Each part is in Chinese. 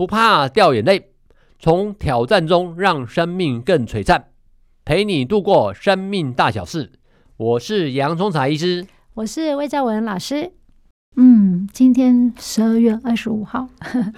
不怕掉眼泪，从挑战中让生命更璀璨，陪你度过生命大小事。我是洋葱茶医师，我是魏兆文老师。嗯，今天十二月二十五号，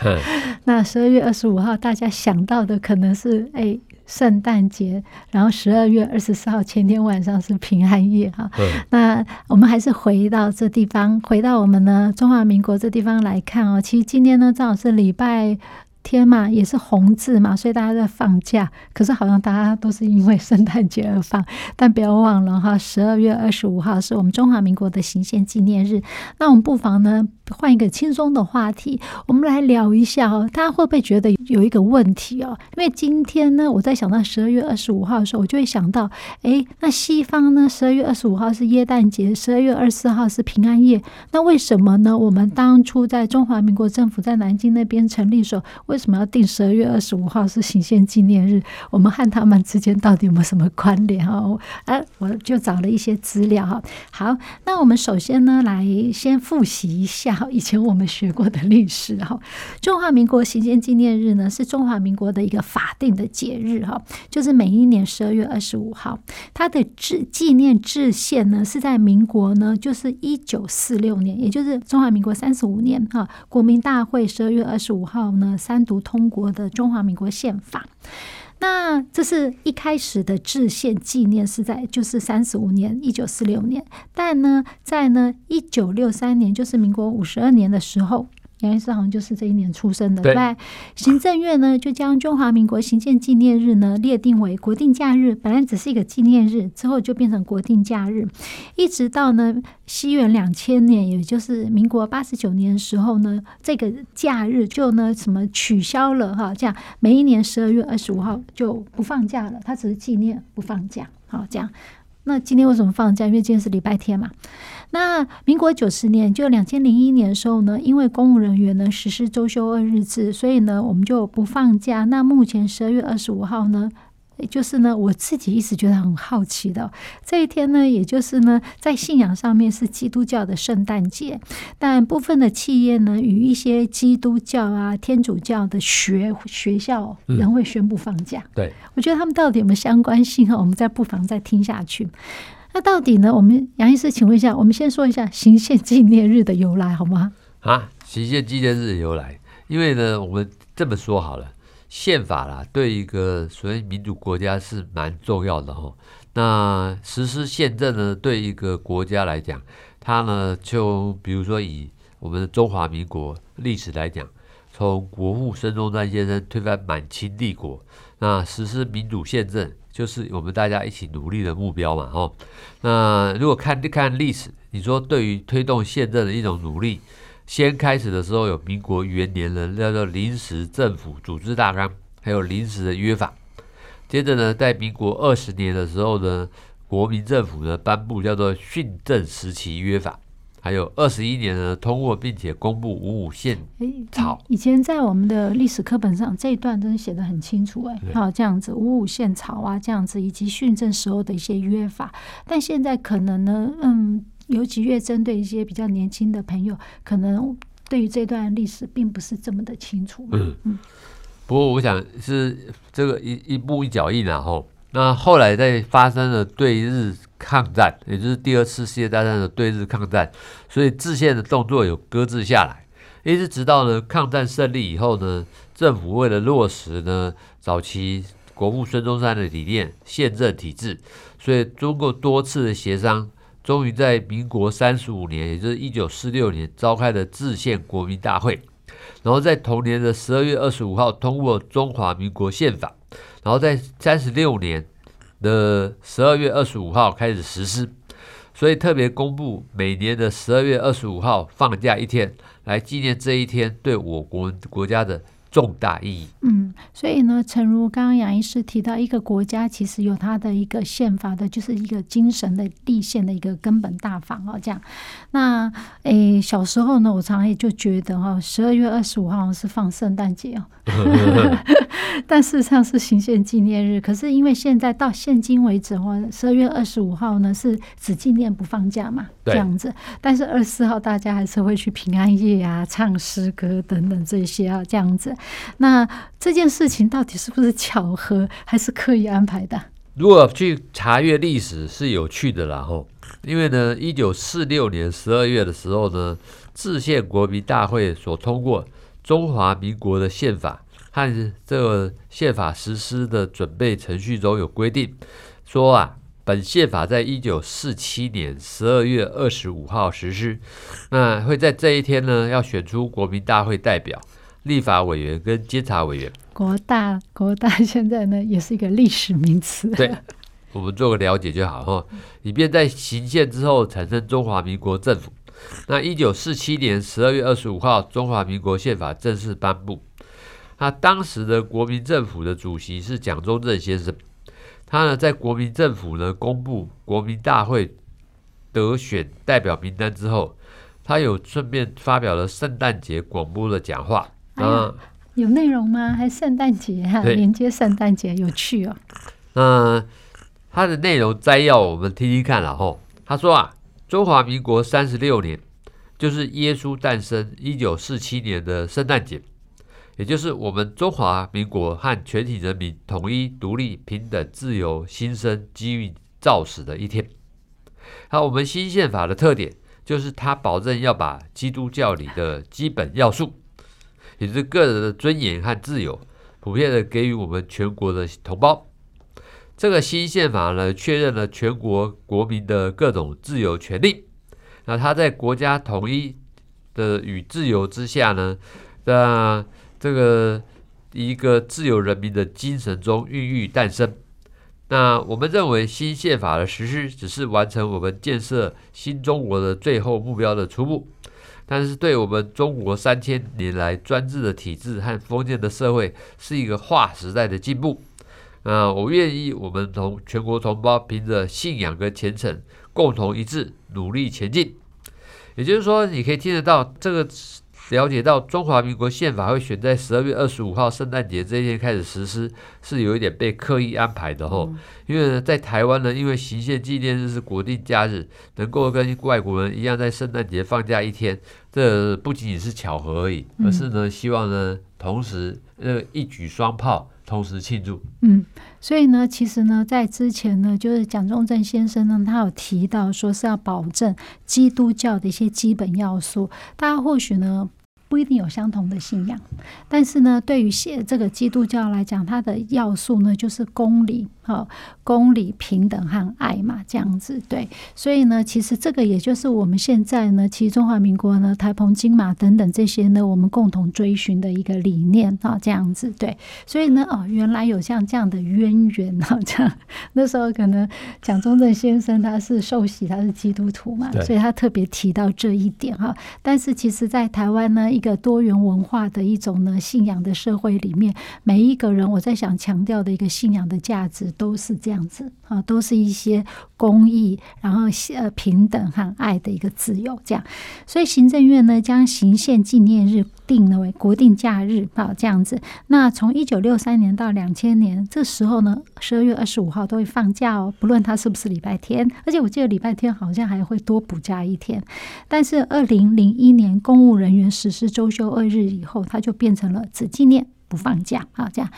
那十二月二十五号大家想到的可能是哎。圣诞节，然后十二月二十四号前天晚上是平安夜哈。嗯、那我们还是回到这地方，回到我们呢中华民国这地方来看哦。其实今天呢正好是礼拜天嘛，也是红字嘛，所以大家在放假。可是好像大家都是因为圣诞节而放，但不要忘了哈，十二月二十五号是我们中华民国的行宪纪念日。那我们不妨呢换一个轻松的话题，我们来聊一下哦。大家会不会觉得有一个问题哦？因为今天呢，我在想到十二月二十五号的时候，我就会想到，诶，那西方呢，十二月二十五号是耶诞节，十二月二十四号是平安夜。那为什么呢？我们当初在中华民国政府在南京那边成立的时候，为什么要定十二月二十五号是行宪纪念日？我们和他们之间到底有没有什么关联哈？哎，我就找了一些资料哈。好，那我们首先呢，来先复习一下以前我们学过的历史哈。中华民国行宪纪念日呢，是中华民国的一个法定的节日哈，就是每一年十二月二十五号。它的制纪念制宪呢，是在民国呢，就是一九四六年，也就是中华民国三十五年哈。国民大会十二月二十五号呢，三读通。过的中华民国宪法，那这是一开始的制宪纪念是在就是三十五年一九四六年，但呢，在呢一九六三年，就是民国五十二年的时候。杨医师好像就是这一年出生的，对。行政院呢就将中华民国行宪纪念日呢列定为国定假日，本来只是一个纪念日，之后就变成国定假日，一直到呢西元两千年，也就是民国八十九年的时候呢，这个假日就呢什么取消了哈，这样每一年十二月二十五号就不放假了，它只是纪念不放假，好这样。那今天为什么放假？因为今天是礼拜天嘛。那民国九十年，就两千零一年的时候呢，因为公务人员呢实施周休二日制，所以呢我们就不放假。那目前十二月二十五号呢，也就是呢我自己一直觉得很好奇的这一天呢，也就是呢在信仰上面是基督教的圣诞节，但部分的企业呢与一些基督教啊、天主教的学学校仍会宣布放假。嗯、对，我觉得他们到底有没有相关性哈？我们再不妨再听下去。那到底呢？我们杨医师，请问一下，我们先说一下行宪纪念日的由来，好吗？啊，行宪纪念日的由来，因为呢，我们这么说好了，宪法啦，对一个所谓民主国家是蛮重要的哈。那实施宪政呢，对一个国家来讲，它呢，就比如说以我们的中华民国历史来讲，从国父孙中山先生推翻满清帝国，那实施民主宪政。就是我们大家一起努力的目标嘛，哦。那如果看看历史，你说对于推动宪政的一种努力，先开始的时候有民国元年的叫做临时政府组织大纲，还有临时的约法。接着呢，在民国二十年的时候呢，国民政府呢颁布叫做训政时期约法。还有二十一年呢，通过并且公布五五宪草。以前在我们的历史课本上这一段真的写得很清楚，哎，好这样子五五宪草啊，这样子以及训政时候的一些约法。但现在可能呢，嗯，尤其越针对一些比较年轻的朋友，可能对于这段历史并不是这么的清楚。嗯嗯。不过我想是这个一一步一脚印啊，吼。那后来在发生了对日抗战，也就是第二次世界大战的对日抗战，所以制宪的动作有搁置下来，一直直到呢抗战胜利以后呢，政府为了落实呢早期国父孙中山的理念，宪政体制，所以经过多次的协商，终于在民国三十五年，也就是一九四六年召开了制宪国民大会，然后在同年的十二月二十五号通过中华民国宪法。然后在三十六年的十二月二十五号开始实施，所以特别公布每年的十二月二十五号放假一天，来纪念这一天对我国国家的重大意义。嗯，所以呢，诚如刚刚杨医师提到，一个国家其实有它的一个宪法的，就是一个精神的立宪的一个根本大法哦。这样，那诶，小时候呢，我常常也就觉得哈，十二月二十五号是放圣诞节哦，但事实上是行宪纪念日。可是因为现在到现今为止哦，十二月二十五号呢是只纪念不放假嘛，这样子。但是二十四号大家还是会去平安夜啊，唱诗歌等等这些啊，这样子。那这件事情到底是不是巧合，还是刻意安排的？如果去查阅历史是有趣的啦，吼，因为呢，一九四六年十二月的时候呢，制宪国民大会所通过中华民国的宪法和这个宪法实施的准备程序中有规定，说啊，本宪法在一九四七年十二月二十五号实施，那会在这一天呢，要选出国民大会代表。立法委员跟监察委员，国大国大 现在呢也是一个历史名词。对，我们做个了解就好哈，以便在行宪之后产生中华民国政府。那一九四七年十二月二十五号，中华民国宪法正式颁布。那当时的国民政府的主席是蒋中正先生，他呢在国民政府呢公布国民大会得选代表名单之后，他有顺便发表了圣诞节广播的讲话。哎、啊，有内容吗？还圣诞节哈，连接圣诞节，有趣哦。那它的内容摘要，我们听听看了吼。他说啊，中华民国三十六年，就是耶稣诞生一九四七年的圣诞节，也就是我们中华民国和全体人民统一、独立、平等、自由、新生机遇造始的一天。好，我们新宪法的特点就是它保证要把基督教里的基本要素。也是个人的尊严和自由，普遍的给予我们全国的同胞。这个新宪法呢，确认了全国国民的各种自由权利。那它在国家统一的与自由之下呢，那这个一个自由人民的精神中孕育诞生。那我们认为，新宪法的实施只是完成我们建设新中国的最后目标的初步。但是，对我们中国三千年来专制的体制和封建的社会，是一个划时代的进步。啊，我愿意，我们同全国同胞凭着信仰跟虔诚，共同一致努力前进。也就是说，你可以听得到这个。了解到中华民国宪法会选在十二月二十五号圣诞节这一天开始实施，是有一点被刻意安排的吼。嗯、因为呢，在台湾呢，因为行宪纪念日是国定假日，能够跟外国人一样在圣诞节放假一天，这不仅仅是巧合而已，而是呢，希望呢，同时呃一举双炮。同时庆祝，嗯，所以呢，其实呢，在之前呢，就是蒋中正先生呢，他有提到说是要保证基督教的一些基本要素，大家或许呢。不一定有相同的信仰，但是呢，对于现这个基督教来讲，它的要素呢就是公理，哈，公理、平等和爱嘛，这样子对。所以呢，其实这个也就是我们现在呢，其实中华民国呢，台澎金马等等这些呢，我们共同追寻的一个理念啊，这样子对。所以呢，哦，原来有像这样的渊源啊，这样那时候可能蒋中正先生他是受洗，他是基督徒嘛，所以他特别提到这一点哈。但是其实，在台湾呢，一一个多元文化的一种呢信仰的社会里面，每一个人我在想强调的一个信仰的价值都是这样子啊，都是一些公益，然后呃平等和爱的一个自由这样。所以行政院呢将行宪纪念日定了为国定假日啊，这样子。那从一九六三年到两千年，这时候呢十二月二十五号都会放假哦，不论它是不是礼拜天，而且我记得礼拜天好像还会多补假一天。但是二零零一年公务人员实施是周休二日以后，它就变成了只纪念不放假啊，这样。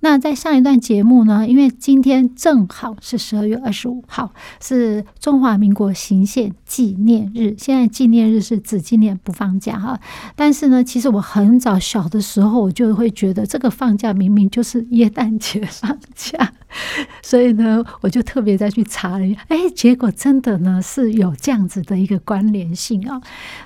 那在上一段节目呢，因为今天正好是十二月二十五号，是中华民国行宪纪念日。现在纪念日是只纪念不放假哈。但是呢，其实我很早小的时候，我就会觉得这个放假明明就是耶诞节放假，所以呢，我就特别再去查了一下，哎，结果真的呢是有这样子的一个关联性啊。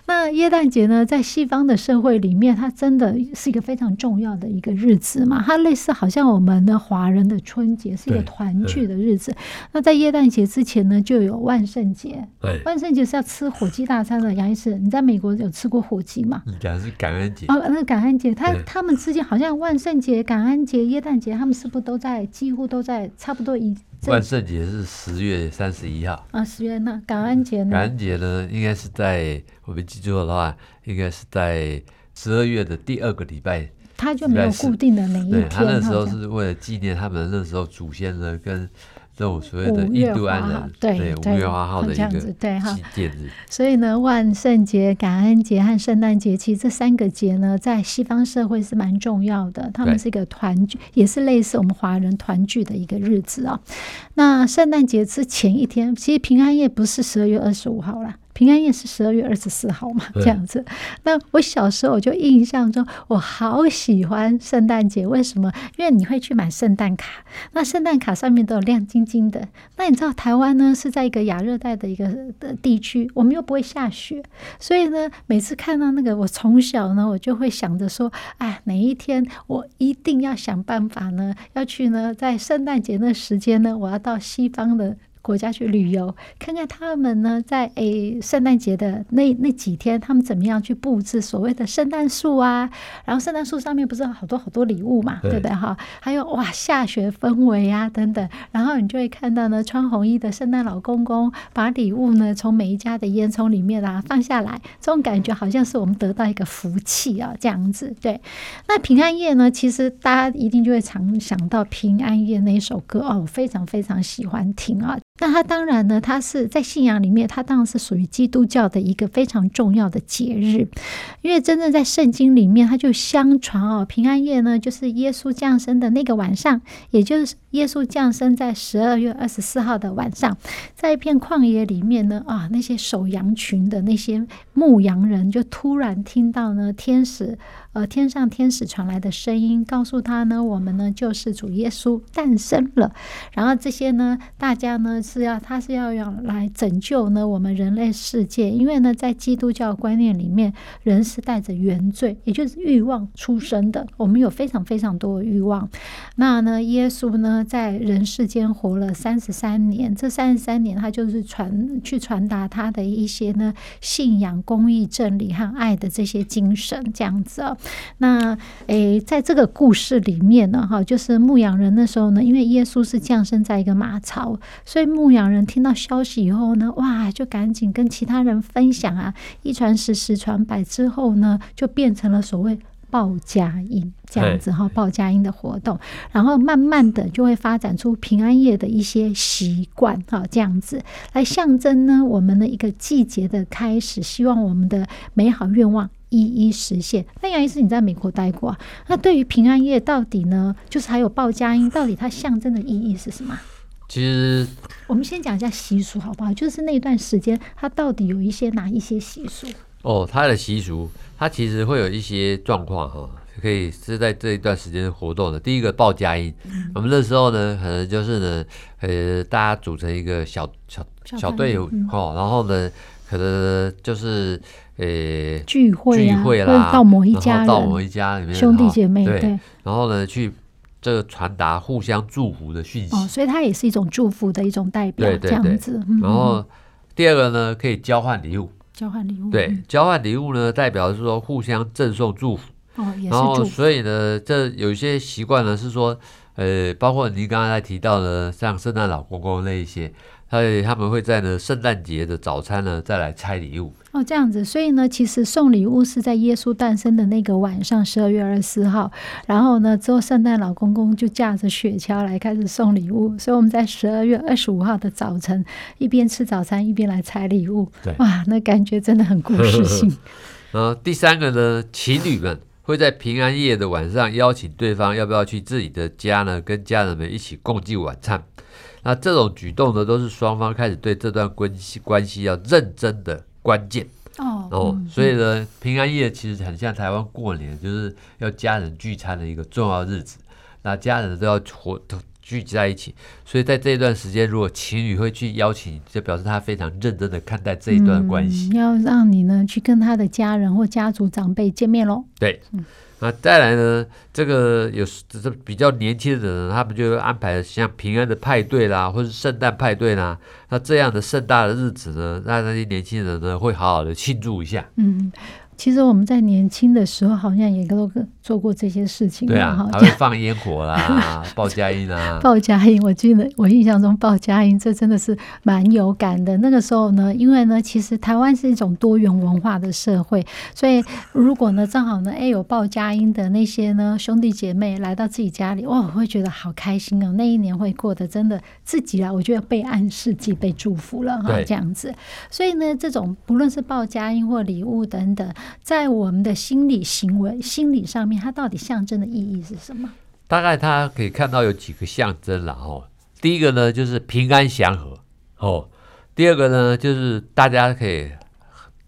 那耶诞节呢，在西方的社会里面，它真的是一个非常重要的一个日子嘛，它类似好像。我们的华人的春节是一个团聚的日子。那在耶诞节之前呢，就有万圣节。万圣节是要吃火鸡大餐的。杨医师，你在美国有吃过火鸡吗？你讲的是感恩节哦，那感恩节，他他们之间好像万圣节、感恩节、耶诞节，他们是不是都在几乎都在差不多一？万圣节是十月三十一号啊，十月那感恩节呢？感恩节呢，应该是在我没记错的话，应该是在十二月的第二个礼拜。他就没有固定的哪一天。对他那时候是为了纪念他们那时候祖先呢，跟。这种所谓的印度安人，对五月花号的一个纪念日。所以呢，万圣节、感恩节和圣诞节，其实这三个节呢，在西方社会是蛮重要的。他们是一个团聚，也是类似我们华人团聚的一个日子啊。那圣诞节之前一天，其实平安夜不是十二月二十五号啦。平安夜是十二月二十四号嘛，这样子。那我小时候我就印象中，我好喜欢圣诞节。为什么？因为你会去买圣诞卡，那圣诞卡上面都有亮晶晶的。那你知道台湾呢是在一个亚热带的一个的地区，我们又不会下雪，所以呢，每次看到那个，我从小呢，我就会想着说，哎，哪一天我一定要想办法呢，要去呢，在圣诞节那时间呢，我要到西方的。国家去旅游，看看他们呢，在诶圣诞节的那那几天，他们怎么样去布置所谓的圣诞树啊？然后圣诞树上面不是有好多好多礼物嘛，对不对哈？还有哇，下雪氛围啊等等，然后你就会看到呢，穿红衣的圣诞老公公把礼物呢从每一家的烟囱里面啊放下来，这种感觉好像是我们得到一个福气啊，这样子。对，那平安夜呢，其实大家一定就会常想到平安夜那一首歌哦，我非常非常喜欢听啊。那它当然呢，它是在信仰里面，它当然是属于基督教的一个非常重要的节日，因为真正在圣经里面，它就相传哦，平安夜呢就是耶稣降生的那个晚上，也就是耶稣降生在十二月二十四号的晚上，在一片旷野里面呢，啊，那些守羊群的那些牧羊人就突然听到呢，天使。呃，天上天使传来的声音告诉他呢，我们呢救世主耶稣诞生了。然后这些呢，大家呢是要他是要要来拯救呢我们人类世界，因为呢在基督教观念里面，人是带着原罪，也就是欲望出生的。我们有非常非常多的欲望。那呢，耶稣呢在人世间活了三十三年，这三十三年他就是传去传达他的一些呢信仰、公义、真理和爱的这些精神，这样子啊。那诶，在这个故事里面呢，哈，就是牧羊人那时候呢，因为耶稣是降生在一个马槽，所以牧羊人听到消息以后呢，哇，就赶紧跟其他人分享啊，一传十，十传百之后呢，就变成了所谓报佳音这样子哈，报佳音的活动，然后慢慢的就会发展出平安夜的一些习惯哈，这样子来象征呢我们的一个季节的开始，希望我们的美好愿望。一一实现。那杨医师，你在美国待过啊？那对于平安夜到底呢，就是还有报佳音，到底它象征的意义是什么？其实我们先讲一下习俗好不好？就是那段时间，它到底有一些哪一些习俗？哦，它的习俗，它其实会有一些状况哈，可以是在这一段时间活动的。第一个报佳音，嗯、我们那时候呢，可能就是呢，呃，大家组成一个小小小队伍哈，然后呢，可能就是。呃、欸，聚会啊，聚会啦，到某一家，到某一家里面，兄弟姐妹对，然后呢，去这个传达互相祝福的讯息。哦，所以它也是一种祝福的一种代表，对对对，这样子。然后第二个呢，可以交换礼物，交换礼物，对，交换礼物呢，代表是说互相赠送祝福。哦，也是然后所以呢，这有一些习惯呢，是说，呃，包括您刚才提到的，像圣诞老公公那一些。他他们会在呢圣诞节的早餐呢再来拆礼物。哦，这样子，所以呢，其实送礼物是在耶稣诞生的那个晚上，十二月二十四号，然后呢，之后圣诞老公公就驾着雪橇来开始送礼物，所以我们在十二月二十五号的早晨一边吃早餐一边来拆礼物，对，哇，那感觉真的很故事性。呃第三个呢，情侣们会在平安夜的晚上邀请对方要不要去自己的家呢，跟家人们一起共进晚餐。那这种举动呢，都是双方开始对这段关系关系要认真的关键哦。哦，所以呢，平安夜其实很像台湾过年，就是要家人聚餐的一个重要日子。那家人都要活聚集在一起。所以在这一段时间，如果情侣会去邀请，就表示他非常认真的看待这一段关系，嗯，要让你呢去跟他的家人或家族长辈见面喽。对。嗯那再来呢？这个有这比较年轻的人，他们就安排像平安的派对啦，或是圣诞派对啦。那这样的盛大的日子呢，让那些年轻人呢会好好的庆祝一下。嗯。其实我们在年轻的时候，好像也都做过这些事情。对啊，还会放烟火啦，报佳音啊。报佳音，我记得我印象中报佳音，这真的是蛮有感的。那个时候呢，因为呢，其实台湾是一种多元文化的社会，所以如果呢，正好呢，哎，有报佳音的那些呢兄弟姐妹来到自己家里，哇，我会觉得好开心哦。那一年会过得真的自己啊，我觉得被暗示自己被祝福了哈，这样子。所以呢，这种不论是报佳音或礼物等等。在我们的心理行为、心理上面，它到底象征的意义是什么？大概它可以看到有几个象征了哦。第一个呢，就是平安祥和哦；第二个呢，就是大家可以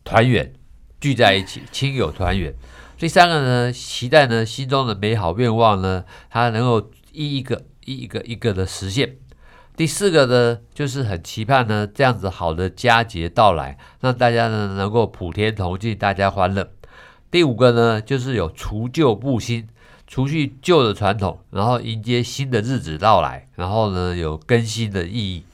团圆聚在一起，亲友团圆；第三个呢，期待呢心中的美好愿望呢，它能够一一个一一个一个的实现。第四个呢，就是很期盼呢，这样子好的佳节到来，让大家呢能够普天同庆，大家欢乐。第五个呢，就是有除旧布新，除去旧的传统，然后迎接新的日子到来，然后呢有更新的意义。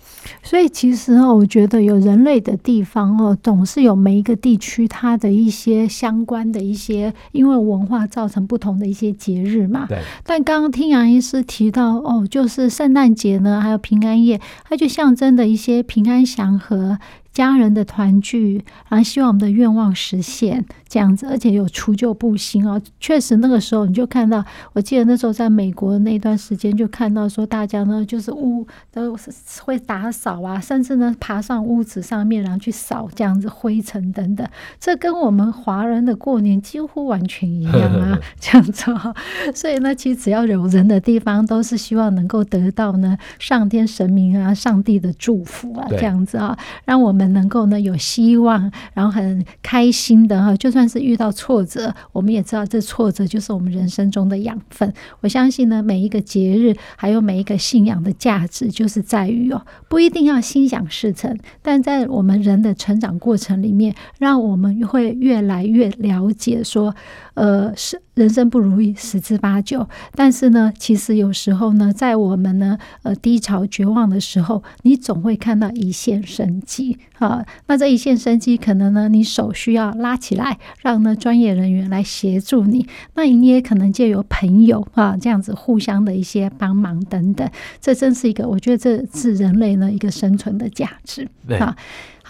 所以其实哦，我觉得有人类的地方哦，总是有每一个地区它的一些相关的一些，因为文化造成不同的一些节日嘛。对。但刚刚听杨医师提到哦，就是圣诞节呢，还有平安夜，它就象征的一些平安祥和。家人的团聚，然后希望我们的愿望实现这样子，而且有除旧布新哦。确实，那个时候你就看到，我记得那时候在美国那段时间，就看到说大家呢就是屋都会打扫啊，甚至呢爬上屋子上面，然后去扫这样子灰尘等等。这跟我们华人的过年几乎完全一样啊，这样子哦。所以呢，其实只要有人的地方，都是希望能够得到呢上天神明啊、上帝的祝福啊，这样子啊，让我们。们能够呢有希望，然后很开心的哈，就算是遇到挫折，我们也知道这挫折就是我们人生中的养分。我相信呢，每一个节日还有每一个信仰的价值，就是在于哦，不一定要心想事成，但在我们人的成长过程里面，让我们会越来越了解说，呃，是人生不如意十之八九。但是呢，其实有时候呢，在我们呢呃低潮绝望的时候，你总会看到一线生机。啊，那这一线生机，可能呢，你手需要拉起来，让呢专业人员来协助你。那你也可能借由朋友啊，这样子互相的一些帮忙等等。这真是一个，我觉得这是人类呢一个生存的价值。啊，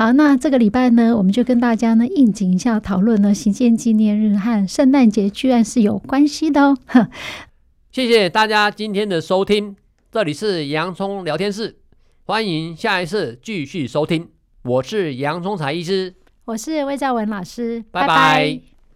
好，那这个礼拜呢，我们就跟大家呢应景一下讨论呢，行宪纪念日和圣诞节居然是有关系的哦。谢谢大家今天的收听，这里是洋葱聊天室，欢迎下一次继续收听。我是洋葱才医师，我是魏兆文老师，拜拜。拜拜。